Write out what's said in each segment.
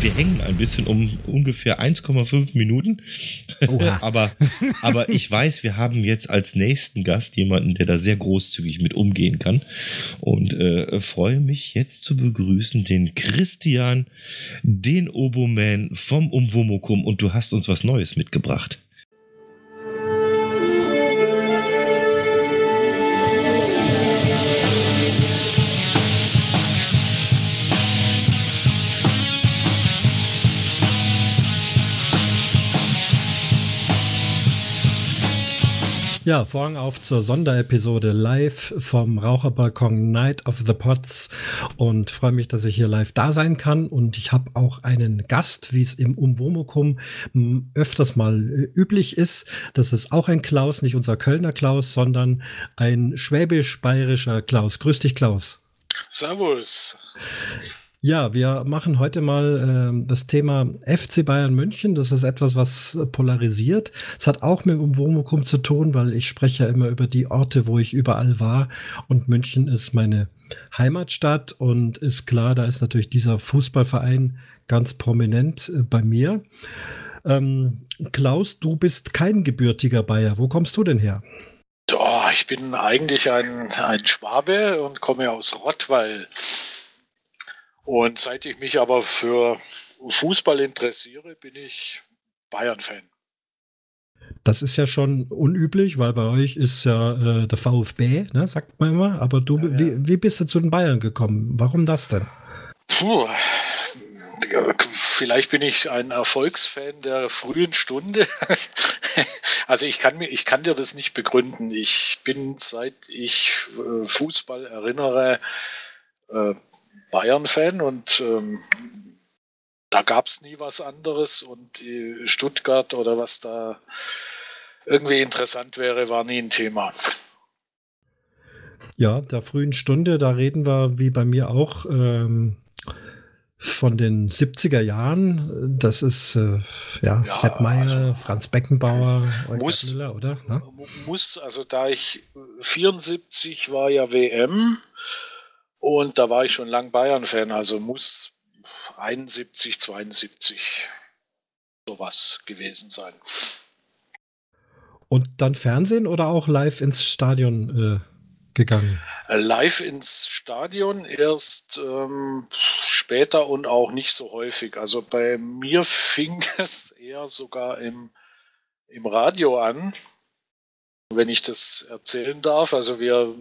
Wir hängen ein bisschen um ungefähr 1,5 Minuten. aber, aber ich weiß, wir haben jetzt als nächsten Gast jemanden, der da sehr großzügig mit umgehen kann. Und äh, freue mich jetzt zu begrüßen den Christian, den Oboman vom Umwomukum. Und du hast uns was Neues mitgebracht. Ja, Vorhang auf zur Sonderepisode live vom Raucherbalkon Night of the Pots und freue mich, dass ich hier live da sein kann und ich habe auch einen Gast, wie es im Umwomukum öfters mal äh, üblich ist. Das ist auch ein Klaus, nicht unser Kölner Klaus, sondern ein schwäbisch-bayerischer Klaus. Grüß dich, Klaus. Servus. Ja, wir machen heute mal äh, das Thema FC Bayern München. Das ist etwas, was polarisiert. Es hat auch mit dem zu tun, weil ich spreche ja immer über die Orte, wo ich überall war. Und München ist meine Heimatstadt und ist klar, da ist natürlich dieser Fußballverein ganz prominent äh, bei mir. Ähm, Klaus, du bist kein gebürtiger Bayer. Wo kommst du denn her? Ja, ich bin eigentlich ein, ein Schwabe und komme aus Rottweil. Und seit ich mich aber für Fußball interessiere, bin ich Bayern-Fan. Das ist ja schon unüblich, weil bei euch ist ja äh, der VfB, ne, sagt man immer. Aber du, ja, ja. Wie, wie bist du zu den Bayern gekommen? Warum das denn? Puh, vielleicht bin ich ein Erfolgsfan der frühen Stunde. also ich kann mir, ich kann dir das nicht begründen. Ich bin seit ich äh, Fußball erinnere äh, Bayern-Fan und ähm, da gab es nie was anderes und Stuttgart oder was da irgendwie interessant wäre, war nie ein Thema. Ja, der frühen Stunde, da reden wir wie bei mir auch ähm, von den 70er Jahren. Das ist äh, ja, ja Sepp Meyer, also, Franz Beckenbauer, muss, Müller, oder? Ne? Muss, also da ich 74 war ja WM und da war ich schon lang Bayern-Fan, also muss 71, 72 sowas gewesen sein. Und dann Fernsehen oder auch live ins Stadion äh, gegangen? Äh, live ins Stadion erst ähm, später und auch nicht so häufig. Also bei mir fing es eher sogar im, im Radio an, wenn ich das erzählen darf. Also wir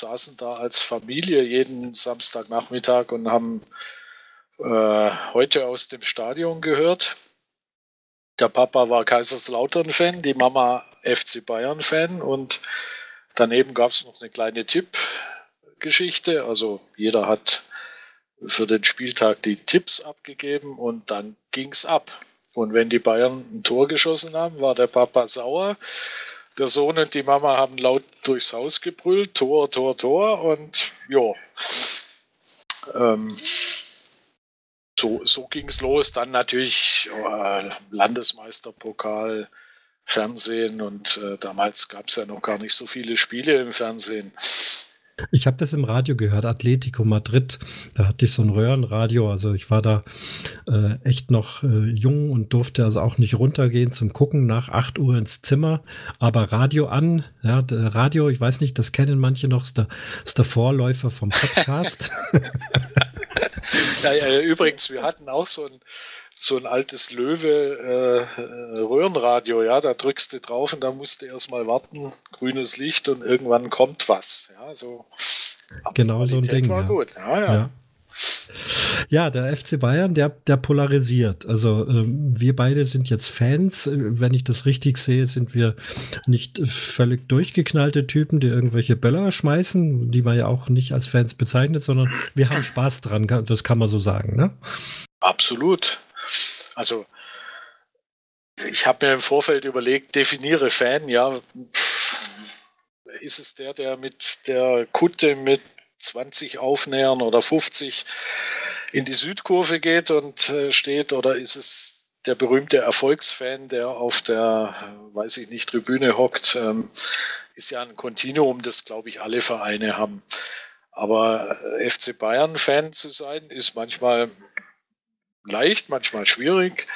saßen da als Familie jeden Samstagnachmittag und haben äh, heute aus dem Stadion gehört. Der Papa war Kaiserslautern-Fan, die Mama FC Bayern-Fan und daneben gab es noch eine kleine Tippgeschichte. Also jeder hat für den Spieltag die Tipps abgegeben und dann ging es ab. Und wenn die Bayern ein Tor geschossen haben, war der Papa sauer der Sohn und die Mama haben laut durchs Haus gebrüllt, Tor, Tor, Tor und ja, ähm, so, so ging es los. Dann natürlich äh, Landesmeisterpokal, Fernsehen und äh, damals gab es ja noch gar nicht so viele Spiele im Fernsehen. Ich habe das im Radio gehört, Atletico Madrid. Da hatte ich so ein Röhrenradio. Also ich war da äh, echt noch äh, jung und durfte also auch nicht runtergehen zum Gucken nach 8 Uhr ins Zimmer. Aber Radio an, ja, Radio, ich weiß nicht, das kennen manche noch, ist der, ist der Vorläufer vom Podcast. ja, ja, übrigens, wir hatten auch so ein so ein altes Löwe äh, ja, da drückst du drauf und da musst du erstmal warten, grünes Licht und irgendwann kommt was. Ja, so genau so ein Ding. War ja. gut. Ja, ja. ja. Ja, der FC Bayern, der, der polarisiert. Also ähm, wir beide sind jetzt Fans. Wenn ich das richtig sehe, sind wir nicht völlig durchgeknallte Typen, die irgendwelche Böller schmeißen, die man ja auch nicht als Fans bezeichnet, sondern wir haben Spaß dran, das kann man so sagen, ne? Absolut. Also ich habe mir im Vorfeld überlegt, definiere Fan, ja. Ist es der, der mit der Kutte mit 20 Aufnähern oder 50 in die Südkurve geht und äh, steht oder ist es der berühmte Erfolgsfan, der auf der, weiß ich nicht, Tribüne hockt, ähm, ist ja ein Kontinuum, das glaube ich alle Vereine haben. Aber äh, FC Bayern-Fan zu sein, ist manchmal leicht, manchmal schwierig.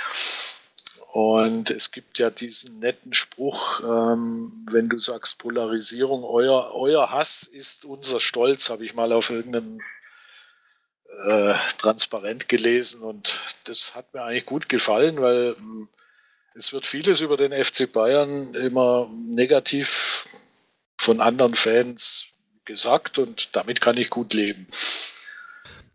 Und es gibt ja diesen netten Spruch, ähm, wenn du sagst Polarisierung, euer, euer Hass ist unser Stolz, habe ich mal auf irgendeinem äh, Transparent gelesen und das hat mir eigentlich gut gefallen, weil ähm, es wird vieles über den FC Bayern immer negativ von anderen Fans gesagt und damit kann ich gut leben.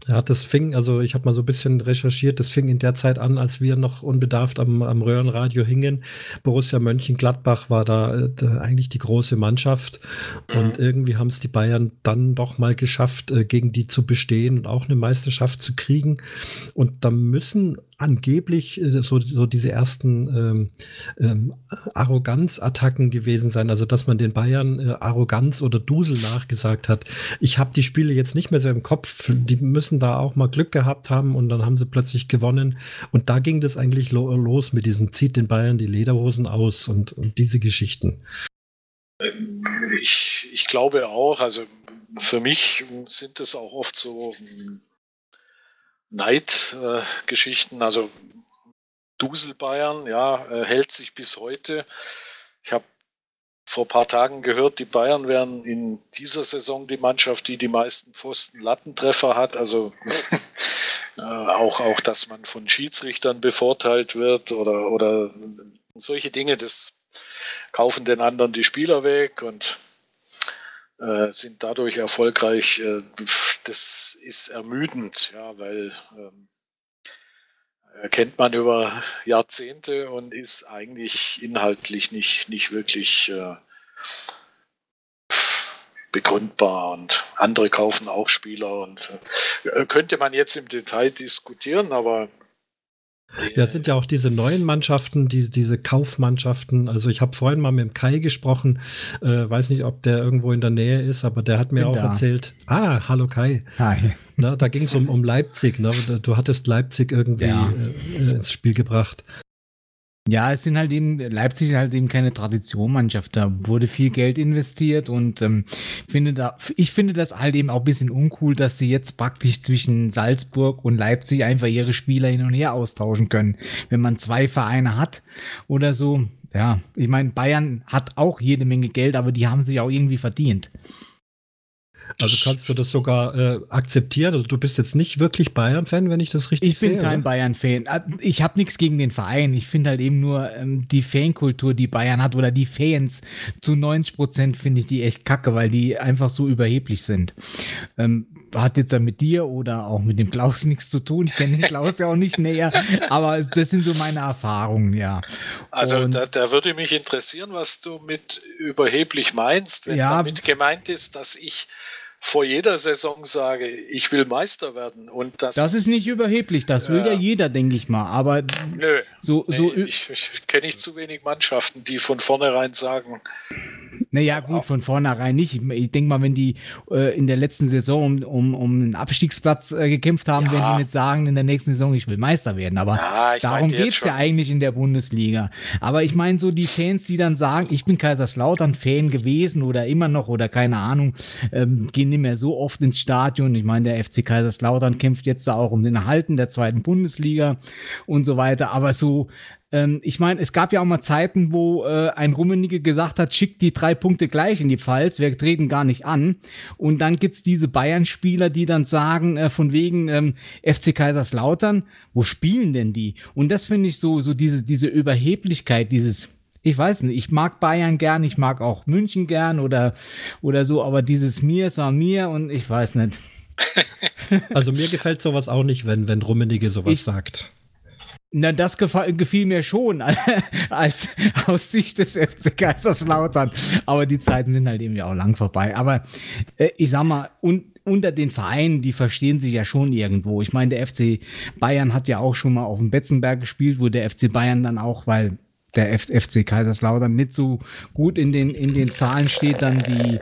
Ja, das fing, also ich habe mal so ein bisschen recherchiert, das fing in der Zeit an, als wir noch unbedarft am, am Röhrenradio hingen. Borussia Mönchengladbach war da, äh, da eigentlich die große Mannschaft und mhm. irgendwie haben es die Bayern dann doch mal geschafft, äh, gegen die zu bestehen und auch eine Meisterschaft zu kriegen. Und da müssen angeblich äh, so, so diese ersten ähm, ähm, Arroganzattacken gewesen sein, also dass man den Bayern äh, Arroganz oder Dusel nachgesagt hat. Ich habe die Spiele jetzt nicht mehr so im Kopf, die müssen da auch mal Glück gehabt haben und dann haben sie plötzlich gewonnen und da ging das eigentlich lo los mit diesem zieht den Bayern die Lederhosen aus und, und diese Geschichten. Ich, ich glaube auch, also für mich sind es auch oft so Neidgeschichten. Äh, also Dusel Bayern, ja, äh, hält sich bis heute. Ich habe vor ein paar Tagen gehört, die Bayern wären in dieser Saison die Mannschaft, die die meisten Pfosten-Lattentreffer hat. Also äh, auch, auch, dass man von Schiedsrichtern bevorteilt wird oder, oder solche Dinge, das kaufen den anderen die Spieler weg und äh, sind dadurch erfolgreich. Äh, das ist ermüdend, ja, weil ähm, kennt man über Jahrzehnte und ist eigentlich inhaltlich nicht, nicht wirklich äh, begründbar. Und andere kaufen auch Spieler und äh, könnte man jetzt im Detail diskutieren, aber ja, es sind ja auch diese neuen Mannschaften, die, diese Kaufmannschaften. Also ich habe vorhin mal mit dem Kai gesprochen, äh, weiß nicht, ob der irgendwo in der Nähe ist, aber der hat mir Bin auch da. erzählt. Ah, hallo Kai. Hi. Na, da ging es um, um Leipzig. Ne? Du hattest Leipzig irgendwie ja. äh, ins Spiel gebracht. Ja, es sind halt eben, Leipzig ist halt eben keine Traditionmannschaft. Da wurde viel Geld investiert und ähm, finde da, ich finde das halt eben auch ein bisschen uncool, dass sie jetzt praktisch zwischen Salzburg und Leipzig einfach ihre Spieler hin und her austauschen können. Wenn man zwei Vereine hat oder so. Ja, ich meine, Bayern hat auch jede Menge Geld, aber die haben sich auch irgendwie verdient. Also kannst du das sogar äh, akzeptieren? Also du bist jetzt nicht wirklich Bayern-Fan, wenn ich das richtig sehe? Ich bin sehe, kein Bayern-Fan. Äh, ich habe nichts gegen den Verein. Ich finde halt eben nur ähm, die Fankultur, die Bayern hat oder die Fans zu 90 Prozent finde ich die echt kacke, weil die einfach so überheblich sind. Ähm, hat jetzt ja mit dir oder auch mit dem Klaus nichts zu tun. Ich kenne den Klaus ja auch nicht näher, aber das sind so meine Erfahrungen, ja. Also da, da, würde mich interessieren, was du mit überheblich meinst, wenn ja, damit gemeint ist, dass ich vor jeder Saison sage, ich will Meister werden. Und das, das ist nicht überheblich, das will ja jeder, denke ich mal. Aber nö, so, nee, so ich, ich kenne nicht zu wenig Mannschaften, die von vornherein sagen, naja, gut, von vornherein nicht. Ich denke mal, wenn die äh, in der letzten Saison um, um, um einen Abstiegsplatz äh, gekämpft haben, ja. werden die nicht sagen, in der nächsten Saison, ich will Meister werden. Aber ja, darum geht es ja eigentlich in der Bundesliga. Aber ich meine, so die Fans, die dann sagen, ich bin Kaiserslautern-Fan gewesen oder immer noch oder keine Ahnung, ähm, gehen nicht mehr so oft ins Stadion. Ich meine, der FC Kaiserslautern kämpft jetzt auch um den Erhalten der zweiten Bundesliga und so weiter. Aber so ähm, ich meine, es gab ja auch mal Zeiten, wo äh, ein Rummenigge gesagt hat, schickt die drei Punkte gleich in die Pfalz, wir treten gar nicht an. Und dann gibt's diese Bayern-Spieler, die dann sagen, äh, von wegen ähm, FC Kaiserslautern, wo spielen denn die? Und das finde ich so, so diese, diese Überheblichkeit, dieses ich weiß nicht, ich mag Bayern gern, ich mag auch München gern oder, oder so, aber dieses mir auch mir und ich weiß nicht. Also mir gefällt sowas auch nicht, wenn, wenn Rummenigge sowas ich, sagt. Na, das gefiel mir schon als aus Sicht des FC Kaiserslautern. Aber die Zeiten sind halt eben ja auch lang vorbei. Aber äh, ich sag mal, un unter den Vereinen, die verstehen sich ja schon irgendwo. Ich meine, der FC Bayern hat ja auch schon mal auf dem Betzenberg gespielt, wo der FC Bayern dann auch, weil der FC Kaiserslautern nicht so gut in den, in den Zahlen steht, dann die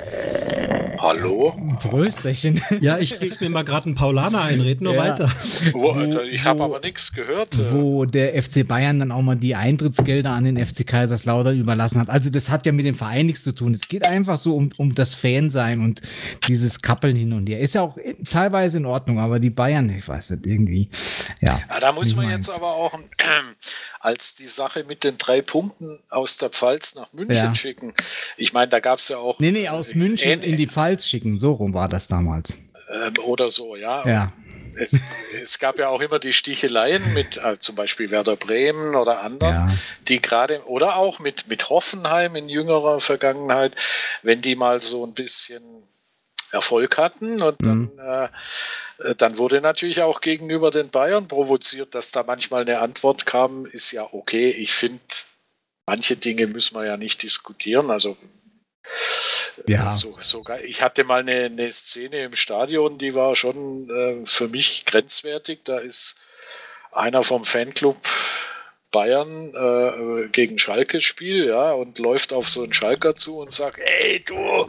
Hallo? Prösterchen. Ja, ich krieg's mir mal gerade einen Paulaner ein, red nur ja. weiter. Wo, ich habe aber nichts gehört. Äh. Wo der FC Bayern dann auch mal die Eintrittsgelder an den FC Kaiserslautern überlassen hat. Also das hat ja mit dem Verein nichts zu tun. Es geht einfach so um, um das Fansein und dieses Kappeln hin und her. Ist ja auch teilweise in Ordnung, aber die Bayern, ich weiß nicht, irgendwie, ja. ja da muss man jetzt aber auch, äh, als die Sache mit den drei Punkten aus der Pfalz nach München ja. schicken. Ich meine, da gab es ja auch. Nee, nee, aus München in die Pfalz schicken. So rum war das damals. Ähm, oder so, ja. Ja. Es, es, gab ja auch immer die Sticheleien mit äh, zum Beispiel Werder Bremen oder anderen, ja. die gerade, oder auch mit, mit Hoffenheim in jüngerer Vergangenheit, wenn die mal so ein bisschen Erfolg hatten und dann, mhm. äh, dann wurde natürlich auch gegenüber den Bayern provoziert, dass da manchmal eine Antwort kam, ist ja okay, ich finde, manche Dinge müssen wir ja nicht diskutieren, also ja. So, sogar, ich hatte mal eine, eine, Szene im Stadion, die war schon äh, für mich grenzwertig. Da ist einer vom Fanclub Bayern äh, gegen Schalke Spiel, ja, und läuft auf so einen Schalker zu und sagt, ey, du,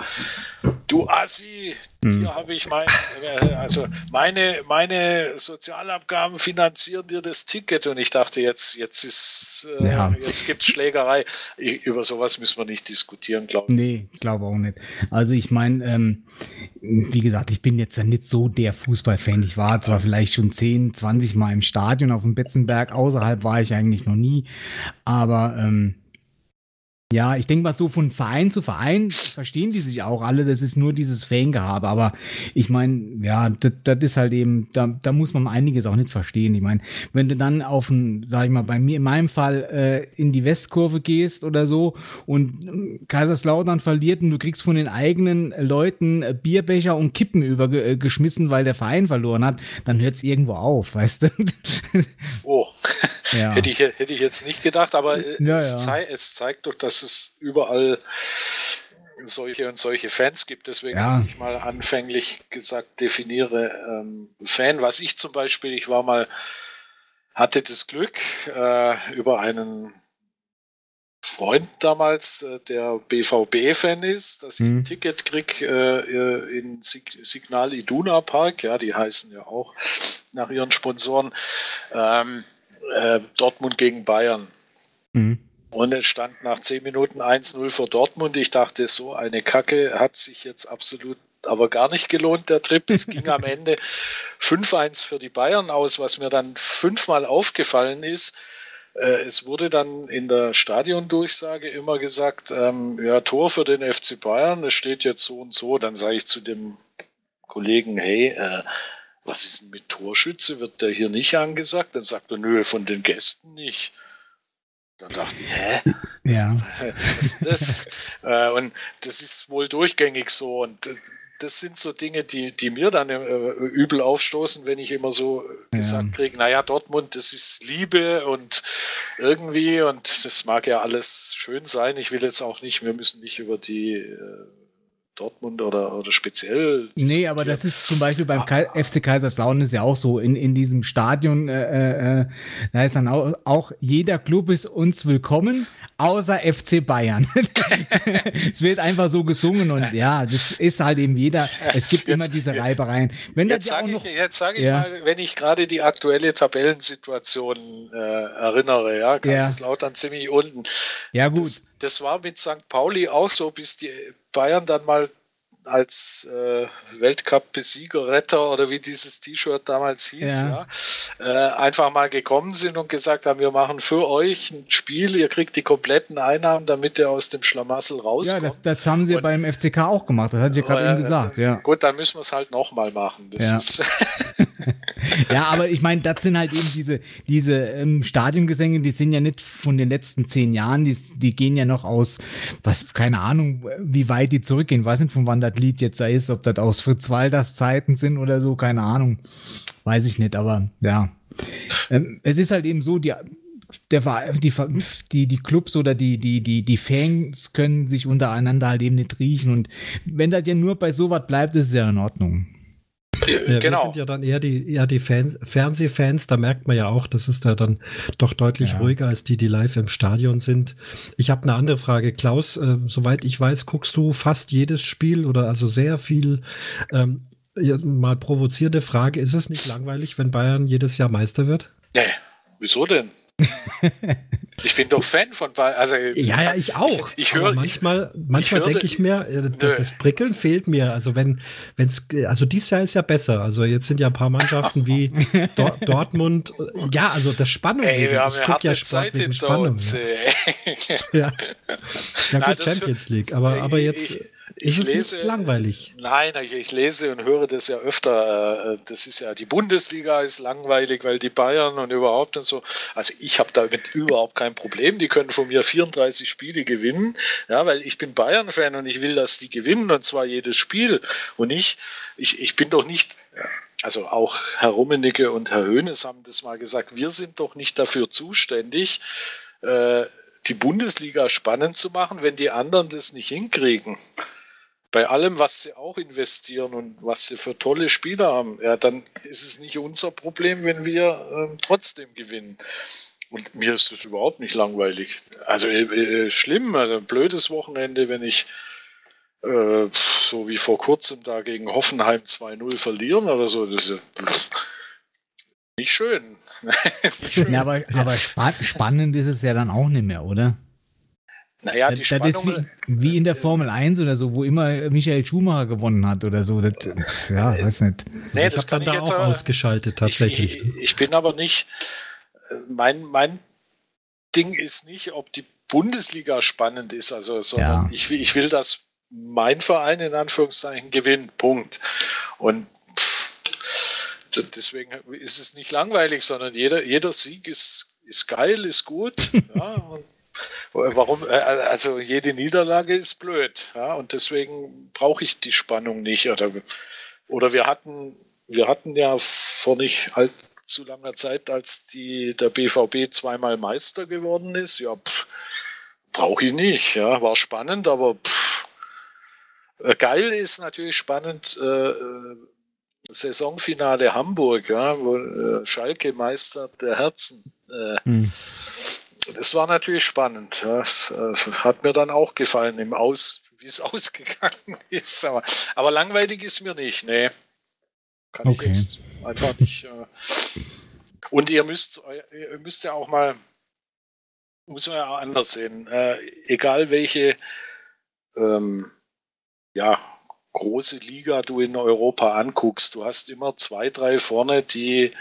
du Assi, mhm. dir habe ich mein, äh, also meine, meine Sozialabgaben finanzieren dir das Ticket und ich dachte, jetzt, jetzt ist, äh, ja. jetzt gibt es Schlägerei. Über sowas müssen wir nicht diskutieren, glaube ich. Nee, ich glaube auch nicht. Also ich meine, ähm, wie gesagt, ich bin jetzt ja nicht so der Fußballfan. Ich war zwar vielleicht schon 10, 20 Mal im Stadion auf dem Betzenberg, außerhalb war ich eigentlich noch nie, aber ähm, ja, ich denke mal so von Verein zu Verein verstehen die sich auch alle. Das ist nur dieses Fangehabe. Aber ich meine, ja, das ist halt eben, da, da muss man einiges auch nicht verstehen. Ich meine, wenn du dann auf ein, sag ich mal, bei mir in meinem Fall äh, in die Westkurve gehst oder so und äh, Kaiserslautern verliert und du kriegst von den eigenen Leuten äh, Bierbecher und Kippen übergeschmissen, weil der Verein verloren hat, dann hört es irgendwo auf, weißt du? Oh, ja. hätte, ich, hätte ich jetzt nicht gedacht, aber äh, ja, es, zei es zeigt doch, dass es überall solche und solche Fans gibt. Deswegen habe ich mal anfänglich gesagt, definiere ähm, Fan. Was ich zum Beispiel, ich war mal, hatte das Glück, äh, über einen Freund damals, äh, der BVB-Fan ist, dass ich mhm. ein Ticket kriege äh, in Sig Signal Iduna Park, ja, die heißen ja auch nach ihren Sponsoren, ähm, äh, Dortmund gegen Bayern. Mhm. Und es stand nach 10 Minuten 1-0 für Dortmund. Ich dachte, so eine Kacke hat sich jetzt absolut aber gar nicht gelohnt, der Trip. Es ging am Ende 5-1 für die Bayern aus, was mir dann fünfmal aufgefallen ist. Äh, es wurde dann in der Stadiondurchsage immer gesagt, ähm, ja, Tor für den FC Bayern, es steht jetzt so und so. Dann sage ich zu dem Kollegen, hey, äh, was ist denn mit Torschütze? Wird der hier nicht angesagt? Dann sagt er, nö, von den Gästen nicht. Dann dachte ich, hä? Ja. Was ist das? Äh, und das ist wohl durchgängig so. Und das sind so Dinge, die, die mir dann äh, übel aufstoßen, wenn ich immer so ja. gesagt kriege, naja, Dortmund, das ist Liebe und irgendwie, und das mag ja alles schön sein. Ich will jetzt auch nicht, wir müssen nicht über die äh, Dortmund oder, oder speziell. Nee, aber das ist zum Beispiel beim ah, FC Kaiserslautern ist ja auch so. In, in diesem Stadion, äh, äh, da ist dann auch, auch, jeder Club ist uns willkommen, außer FC Bayern. es wird einfach so gesungen und ja, das ist halt eben jeder. Es gibt jetzt, immer diese Reibereien. Wenn jetzt sage ich, jetzt sag ich ja. mal, wenn ich gerade die aktuelle Tabellensituation äh, erinnere, ja, Kaiserslautern ja. ziemlich unten. Ja, gut. Das, das war mit St. Pauli auch so, bis die Bayern dann mal als äh, Weltcup-Besiegerretter oder wie dieses T-Shirt damals hieß, ja. ja äh, einfach mal gekommen sind und gesagt haben, wir machen für euch ein Spiel, ihr kriegt die kompletten Einnahmen, damit ihr aus dem Schlamassel rauskommt. Ja, das, das haben sie und, beim FCK auch gemacht, das hatte ich gerade äh, eben gesagt. Ja. Gut, dann müssen wir es halt nochmal machen. Ja. ja. aber ich meine, das sind halt eben diese, diese ähm, Stadiongesänge, die sind ja nicht von den letzten zehn Jahren, die, die gehen ja noch aus, was, keine Ahnung, wie weit die zurückgehen, weiß nicht, von wann das Lied jetzt da ist, ob das aus Fritz Walders Zeiten sind oder so, keine Ahnung. Weiß ich nicht, aber ja. Ähm, es ist halt eben so, die, der, die, die, die Clubs oder die, die, die, die Fans können sich untereinander halt eben nicht riechen. Und wenn das ja nur bei sowas bleibt, ist es ja in Ordnung. Ja, genau. Wir sind ja dann eher die, eher die Fans, Fernsehfans, da merkt man ja auch, das ist da dann doch deutlich ja. ruhiger als die, die live im Stadion sind. Ich habe eine andere Frage. Klaus, äh, soweit ich weiß, guckst du fast jedes Spiel oder also sehr viel. Ähm, mal provozierte Frage, ist es nicht langweilig, wenn Bayern jedes Jahr Meister wird? Nee, wieso denn? Ich bin doch Fan von Bayern. Also, ja, ja, ich auch. Ich, ich höre manchmal, manchmal denke ich mir, äh, das Prickeln fehlt mir. Also wenn, wenn's, also dieses Jahr ist ja besser. Also jetzt sind ja ein paar Mannschaften wie Dor Dortmund. Ja, also das Spannung. Ey, wir haben ich gucke ja Sport wegen Spannung. Uns, ja. ja. ja, gut, Champions League. Aber, aber jetzt. Ich, ist es lese, langweilig? Nein, ich, ich, lese und höre das ja öfter. Äh, das ist ja, die Bundesliga ist langweilig, weil die Bayern und überhaupt und so. Also ich habe damit überhaupt kein Problem. Die können von mir 34 Spiele gewinnen, ja, weil ich bin Bayern-Fan und ich will, dass die gewinnen und zwar jedes Spiel. Und ich, ich, ich bin doch nicht, also auch Herr Rummenigge und Herr Hoeneß haben das mal gesagt, wir sind doch nicht dafür zuständig, äh, die Bundesliga spannend zu machen, wenn die anderen das nicht hinkriegen bei allem, was sie auch investieren und was sie für tolle Spieler haben, ja, dann ist es nicht unser Problem, wenn wir ähm, trotzdem gewinnen. Und mir ist das überhaupt nicht langweilig. Also äh, äh, schlimm, also ein blödes Wochenende, wenn ich äh, so wie vor kurzem da gegen Hoffenheim 2-0 verlieren oder so, das ist nicht schön. nicht schön. Ja, aber, aber spa spannend ist es ja dann auch nicht mehr, oder? Naja, die das, Spannung, das ist wie, wie, in der Formel 1 oder so, wo immer Michael Schumacher gewonnen hat oder so. Das, ja, weiß nicht. Nee, ich das kann da auch ausgeschaltet tatsächlich. Ich, ich, ich, bin aber nicht, mein, mein Ding ist nicht, ob die Bundesliga spannend ist, also, sondern ja. ich, ich will, dass mein Verein in Anführungszeichen gewinnt. Punkt. Und deswegen ist es nicht langweilig, sondern jeder, jeder Sieg ist, ist geil, ist gut. ja, Warum? Äh, also jede Niederlage ist blöd, ja, und deswegen brauche ich die Spannung nicht. Oder, oder wir hatten, wir hatten ja vor nicht allzu langer Zeit, als die, der BVB zweimal Meister geworden ist, ja, brauche ich nicht. Ja, war spannend, aber pff, äh, geil ist natürlich spannend. Äh, Saisonfinale Hamburg, ja, wo äh, Schalke Meister der Herzen. Äh, hm das war natürlich spannend. Das, das hat mir dann auch gefallen, im Aus, wie es ausgegangen ist. Aber, aber, langweilig ist mir nicht. Nee. Kann okay. ich jetzt einfach nicht. Äh und ihr müsst, ihr müsst ja auch mal, muss man ja auch anders sehen. Äh, egal welche ähm, ja, große Liga du in Europa anguckst, du hast immer zwei, drei vorne, die äh,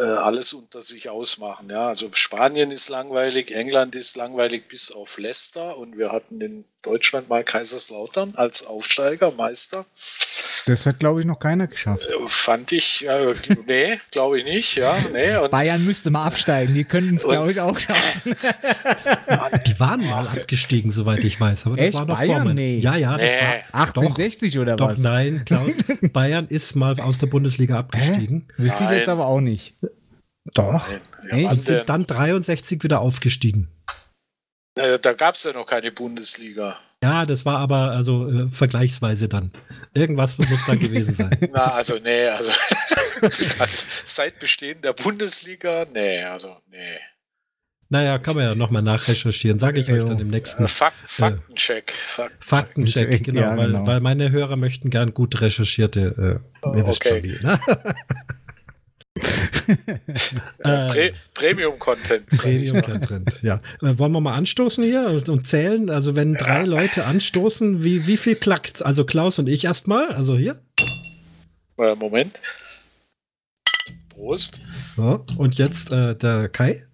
alles unter sich ausmachen. Ja, also Spanien ist langweilig, England ist langweilig bis auf Leicester und wir hatten in Deutschland mal Kaiserslautern als Aufsteiger, Meister. Das hat, glaube ich, noch keiner geschafft. Äh, fand ich, äh, nee, glaube ich nicht, ja. Nee, und, Bayern müsste mal absteigen, die könnten es, glaube ich, auch schaffen. die waren mal abgestiegen, soweit ich weiß. Aber das Echt? war noch Bayern? Nee. Ja, ja, das nee. war 1860 doch, oder doch, was? Doch, nein, Klaus. Bayern ist mal aus der Bundesliga abgestiegen. Wüsste ich jetzt aber auch nicht. Doch. Nein, und sind dann 63 wieder aufgestiegen. Da gab es ja noch keine Bundesliga. Ja, das war aber also äh, vergleichsweise dann. Irgendwas muss da gewesen sein. Na, also nee, also, also seit Bestehen der Bundesliga, nee, also nee. Naja, kann man ja nochmal nachrecherchieren, sage ich euch dann im nächsten. Äh, Fak Faktencheck. Faktencheck, Faktencheck genau, ja, weil, genau, weil, meine Hörer möchten gern gut recherchierte. Äh, oh, okay. Wie, ne? Äh, Premium-Content. Premium-Content, ja. Äh, wollen wir mal anstoßen hier und zählen? Also, wenn drei. Leute anstoßen, wie, wie viel klackt Also, Klaus und ich erstmal. Also, hier. Äh, Moment. Prost. So, und jetzt äh, der Kai.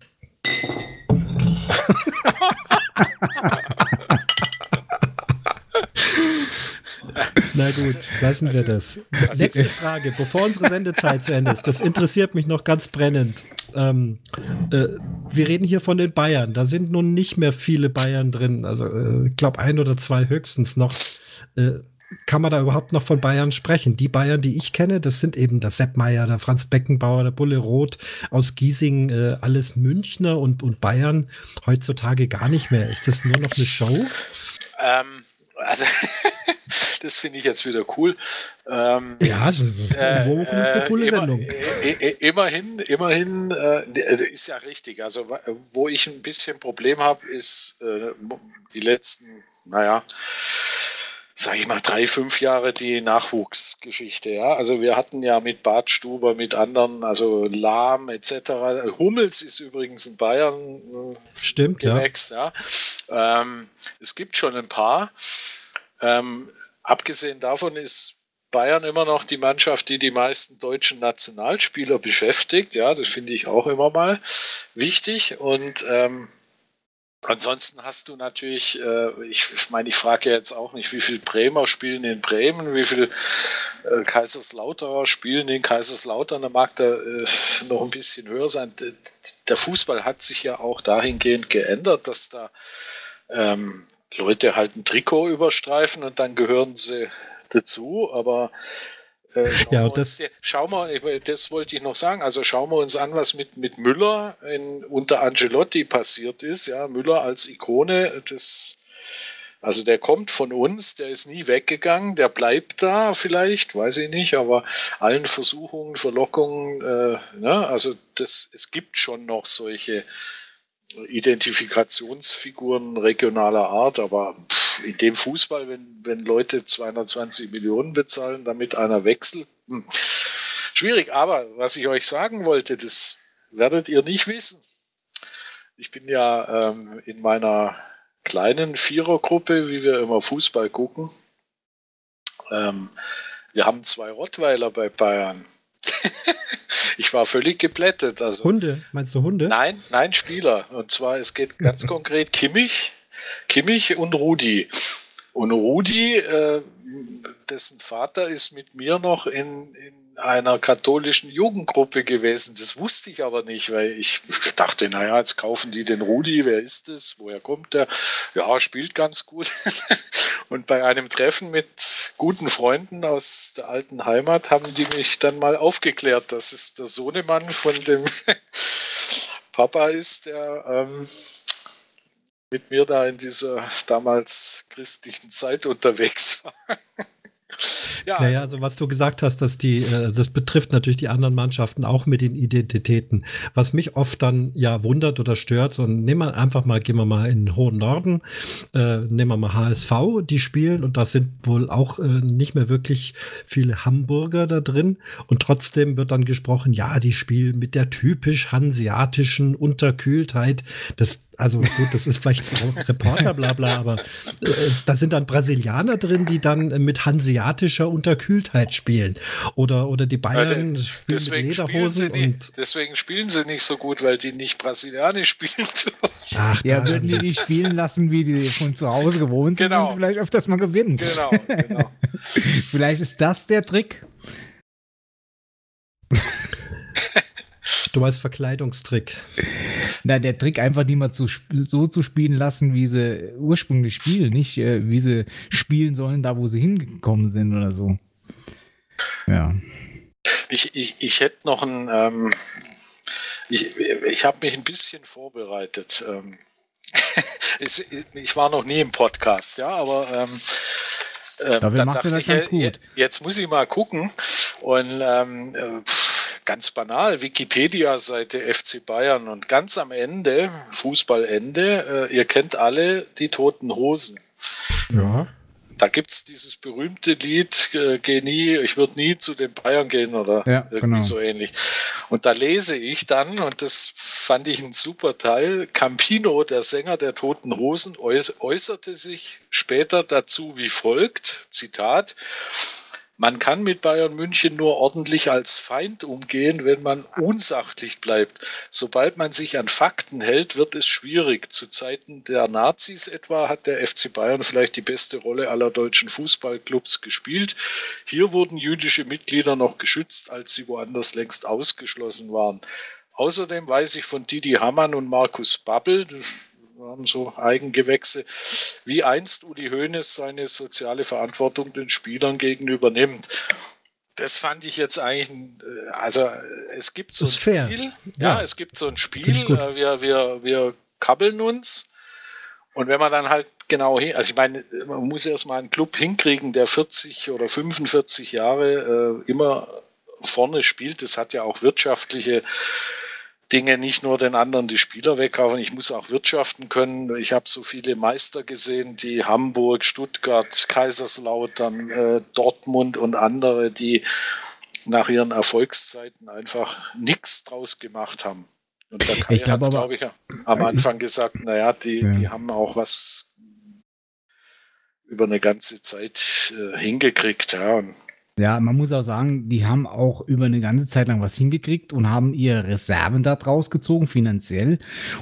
Na gut, lassen wir das. Nächste Frage, bevor unsere Sendezeit zu Ende ist. Das interessiert mich noch ganz brennend. Ähm, äh, wir reden hier von den Bayern. Da sind nun nicht mehr viele Bayern drin. Also äh, ich glaube ein oder zwei höchstens noch. Äh, kann man da überhaupt noch von Bayern sprechen? Die Bayern, die ich kenne, das sind eben der Sepp Meier, der Franz Beckenbauer, der Bulle Roth aus Giesing, äh, alles Münchner und, und Bayern heutzutage gar nicht mehr. Ist das nur noch eine Show? Ähm, also das finde ich jetzt wieder cool. Ähm, ja, das ist, äh, ist eine coole immer, Sendung. Äh, äh, immerhin, immerhin äh, ist ja richtig. Also, wo ich ein bisschen Problem habe, ist äh, die letzten, naja, sage ich mal, drei, fünf Jahre die Nachwuchsgeschichte. Ja? Also wir hatten ja mit Bart Stuber, mit anderen, also Lahm etc. Hummels ist übrigens in Bayern äh, Stimmt, gewächst. Ja. ja. Ähm, es gibt schon ein paar. Ähm, abgesehen davon ist Bayern immer noch die Mannschaft, die die meisten deutschen Nationalspieler beschäftigt. Ja, das finde ich auch immer mal wichtig. Und ähm, Ansonsten hast du natürlich, äh, ich, ich meine, ich frage jetzt auch nicht, wie viele Bremer spielen in Bremen, wie viele äh, Kaiserslauterer spielen in Kaiserslautern, da mag da äh, noch ein bisschen höher sein. Der Fußball hat sich ja auch dahingehend geändert, dass da ähm, Leute halt ein Trikot überstreifen und dann gehören sie dazu, aber äh, ja, das, uns, schau mal, das wollte ich noch sagen. Also schauen wir uns an, was mit, mit Müller in, unter Angelotti passiert ist. Ja, Müller als Ikone, das, also der kommt von uns, der ist nie weggegangen, der bleibt da vielleicht, weiß ich nicht, aber allen Versuchungen, Verlockungen, äh, ne, also das, es gibt schon noch solche Identifikationsfiguren regionaler Art, aber in dem Fußball, wenn, wenn Leute 220 Millionen bezahlen, damit einer wechselt, hm, schwierig. Aber was ich euch sagen wollte, das werdet ihr nicht wissen. Ich bin ja ähm, in meiner kleinen Vierergruppe, wie wir immer Fußball gucken. Ähm, wir haben zwei Rottweiler bei Bayern. ich war völlig geplättet. Also, Hunde, meinst du Hunde? Nein, nein, Spieler. Und zwar, es geht ganz konkret Kimmich, Kimmich und Rudi. Und Rudi, äh, dessen Vater ist mit mir noch in, in einer katholischen Jugendgruppe gewesen. Das wusste ich aber nicht, weil ich dachte, naja, jetzt kaufen die den Rudi, wer ist das, woher kommt der? Ja, spielt ganz gut. Und bei einem Treffen mit guten Freunden aus der alten Heimat haben die mich dann mal aufgeklärt, dass es der Sohnemann von dem Papa ist, der ähm, mit mir da in dieser damals christlichen Zeit unterwegs war. Ja, naja, also, also was du gesagt hast, dass die, äh, das betrifft natürlich die anderen Mannschaften auch mit den Identitäten. Was mich oft dann ja wundert oder stört, so nehmen wir einfach mal, gehen wir mal in den hohen Norden, äh, nehmen wir mal HSV, die spielen und da sind wohl auch äh, nicht mehr wirklich viele Hamburger da drin und trotzdem wird dann gesprochen, ja, die spielen mit der typisch hanseatischen Unterkühltheit. Das also gut, das ist vielleicht auch Reporter, bla bla, aber äh, da sind dann Brasilianer drin, die dann mit hanseatischer Unterkühltheit spielen. Oder, oder die Bayern ja, spielen deswegen mit Lederhosen. Spielen nicht, deswegen spielen sie nicht so gut, weil die nicht brasilianisch spielen. Ach, ja, würden die nicht spielen lassen, wie die von zu Hause gewohnt sind, genau. sie vielleicht öfters mal gewinnen. Genau, genau. vielleicht ist das der Trick. Du meinst Verkleidungstrick. Na, der Trick einfach die mal zu, so zu spielen lassen, wie sie ursprünglich spielen, nicht äh, wie sie spielen sollen, da wo sie hingekommen sind oder so. Ja. Ich, ich, ich hätte noch ein, ähm, ich, ich habe mich ein bisschen vorbereitet. Ähm, ich, ich, war noch nie im Podcast, ja, aber ähm, ähm, Dafür machst du das ganz gut. Jetzt muss ich mal gucken und ähm, äh, ganz banal, Wikipedia-Seite FC Bayern und ganz am Ende, Fußballende, äh, ihr kennt alle die Toten Hosen. Ja. Da gibt es dieses berühmte Lied, äh, Geh nie, ich würde nie zu den Bayern gehen oder ja, irgendwie genau. so ähnlich. Und da lese ich dann, und das fand ich ein super Teil, Campino, der Sänger der Toten Hosen, äußerte sich später dazu wie folgt, Zitat, man kann mit Bayern München nur ordentlich als Feind umgehen, wenn man unsachlich bleibt. Sobald man sich an Fakten hält, wird es schwierig. Zu Zeiten der Nazis etwa hat der FC Bayern vielleicht die beste Rolle aller deutschen Fußballclubs gespielt. Hier wurden jüdische Mitglieder noch geschützt, als sie woanders längst ausgeschlossen waren. Außerdem weiß ich von Didi Hamann und Markus Babbel, waren so Eigengewächse, wie einst Uli Hoeneß seine soziale Verantwortung den Spielern gegenüber nimmt. Das fand ich jetzt eigentlich, äh, also es gibt so ein. Spiel, ja. ja. es gibt so ein Spiel, äh, wir, wir, wir kabbeln uns und wenn man dann halt genau hin. Also ich meine, man muss erstmal einen Club hinkriegen, der 40 oder 45 Jahre äh, immer vorne spielt. Das hat ja auch wirtschaftliche Dinge, nicht nur den anderen die Spieler wegkaufen. Ich muss auch wirtschaften können. Ich habe so viele Meister gesehen, die Hamburg, Stuttgart, Kaiserslautern, äh, Dortmund und andere, die nach ihren Erfolgszeiten einfach nichts draus gemacht haben. Und da Kai ich glaube, glaub ich, am Anfang gesagt, naja, die, ja. die haben auch was über eine ganze Zeit äh, hingekriegt. Ja. Und ja, man muss auch sagen, die haben auch über eine ganze Zeit lang was hingekriegt und haben ihre Reserven da draus gezogen, finanziell.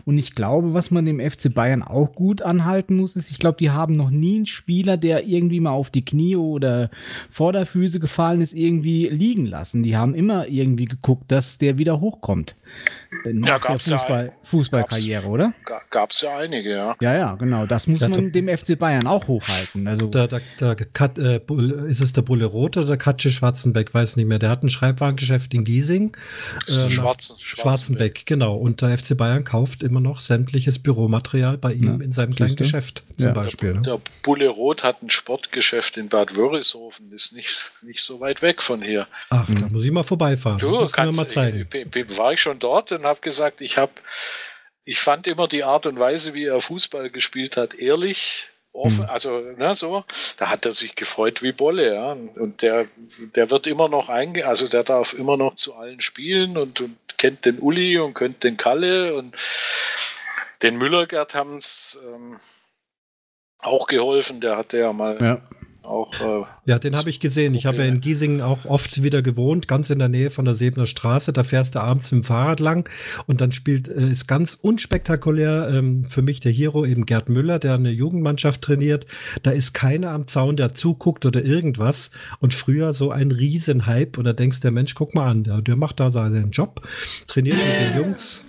Und ich glaube, was man dem FC Bayern auch gut anhalten muss, ist, ich glaube, die haben noch nie einen Spieler, der irgendwie mal auf die Knie oder Vorderfüße gefallen ist, irgendwie liegen lassen. Die haben immer irgendwie geguckt, dass der wieder hochkommt. Nach ja, der Fußball, ja Fußballkarriere, oder? Gab es ja einige, ja. Ja, ja, genau. Das muss ja, man dem FC Bayern auch hochhalten. Also da, da, da äh, ist es der Bulle Rot oder der Katsche Schwarzenbeck, weiß nicht mehr. Der hat ein Schreibwarengeschäft in Giesing. Äh, Schwarzen, Schwarzenbeck, genau. Und der FC Bayern kauft immer noch sämtliches Büromaterial bei ihm ja, in seinem kleinen Geschäft zum ja. Beispiel. Der, ne? der Bulle Rot hat ein Sportgeschäft in Bad Wörishofen, ist nicht, nicht so weit weg von hier. Ach, mhm. da muss ich mal vorbeifahren. Du, das kannst, mir mal zeigen. Ich, war ich schon dort und habe gesagt, ich habe ich fand immer die Art und Weise, wie er Fußball gespielt hat, ehrlich, offen, mhm. also ne, so, da hat er sich gefreut wie Bolle, ja. Und der, der wird immer noch einge, also der darf immer noch zu allen spielen und, und kennt den Uli und kennt den Kalle und den Müllergert haben es ähm, auch geholfen, der hatte ja mal ja auch. Äh, ja, den habe ich gesehen. Ich habe ja in Giesingen auch oft wieder gewohnt, ganz in der Nähe von der Sebener Straße. Da fährst du abends mit dem Fahrrad lang und dann spielt, äh, ist ganz unspektakulär ähm, für mich der Hero eben Gerd Müller, der eine Jugendmannschaft trainiert. Da ist keiner am Zaun, der zuguckt oder irgendwas. Und früher so ein Riesenhype und da denkst du, der Mensch, guck mal an, der, der macht da seinen Job, trainiert mit den Jungs.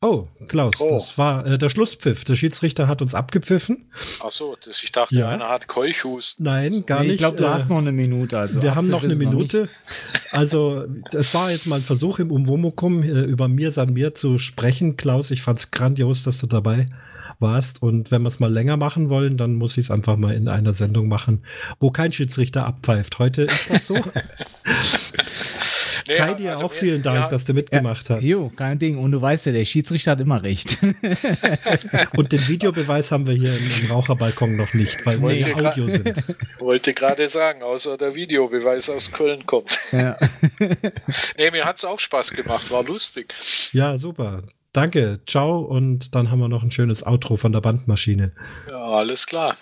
Oh, Klaus, oh. das war äh, der Schlusspfiff. Der Schiedsrichter hat uns abgepfiffen. Ach so, das, ich dachte, ja. einer hat Keuchhusten. Nein, gar nee, nicht. Ich glaube, du äh, hast noch eine Minute. Also wir haben noch eine Minute. Noch also, es war jetzt mal ein Versuch im Umwomukum äh, über mir san mir zu sprechen. Klaus, ich fand es grandios, dass du dabei warst. Und wenn wir es mal länger machen wollen, dann muss ich es einfach mal in einer Sendung machen, wo kein Schiedsrichter abpfeift. Heute ist das so. Nee, Kai, dir also auch vielen Dank, ja, dass du mitgemacht ja, hast. Jo, kein Ding. Und du weißt ja, der Schiedsrichter hat immer recht. Und den Videobeweis haben wir hier im, im Raucherbalkon noch nicht, weil wir nee, Audio sind. Wollte gerade sagen, außer der Videobeweis aus Köln kommt. Ja. nee, mir hat es auch Spaß gemacht, war lustig. Ja, super. Danke, ciao und dann haben wir noch ein schönes Outro von der Bandmaschine. Ja, alles klar.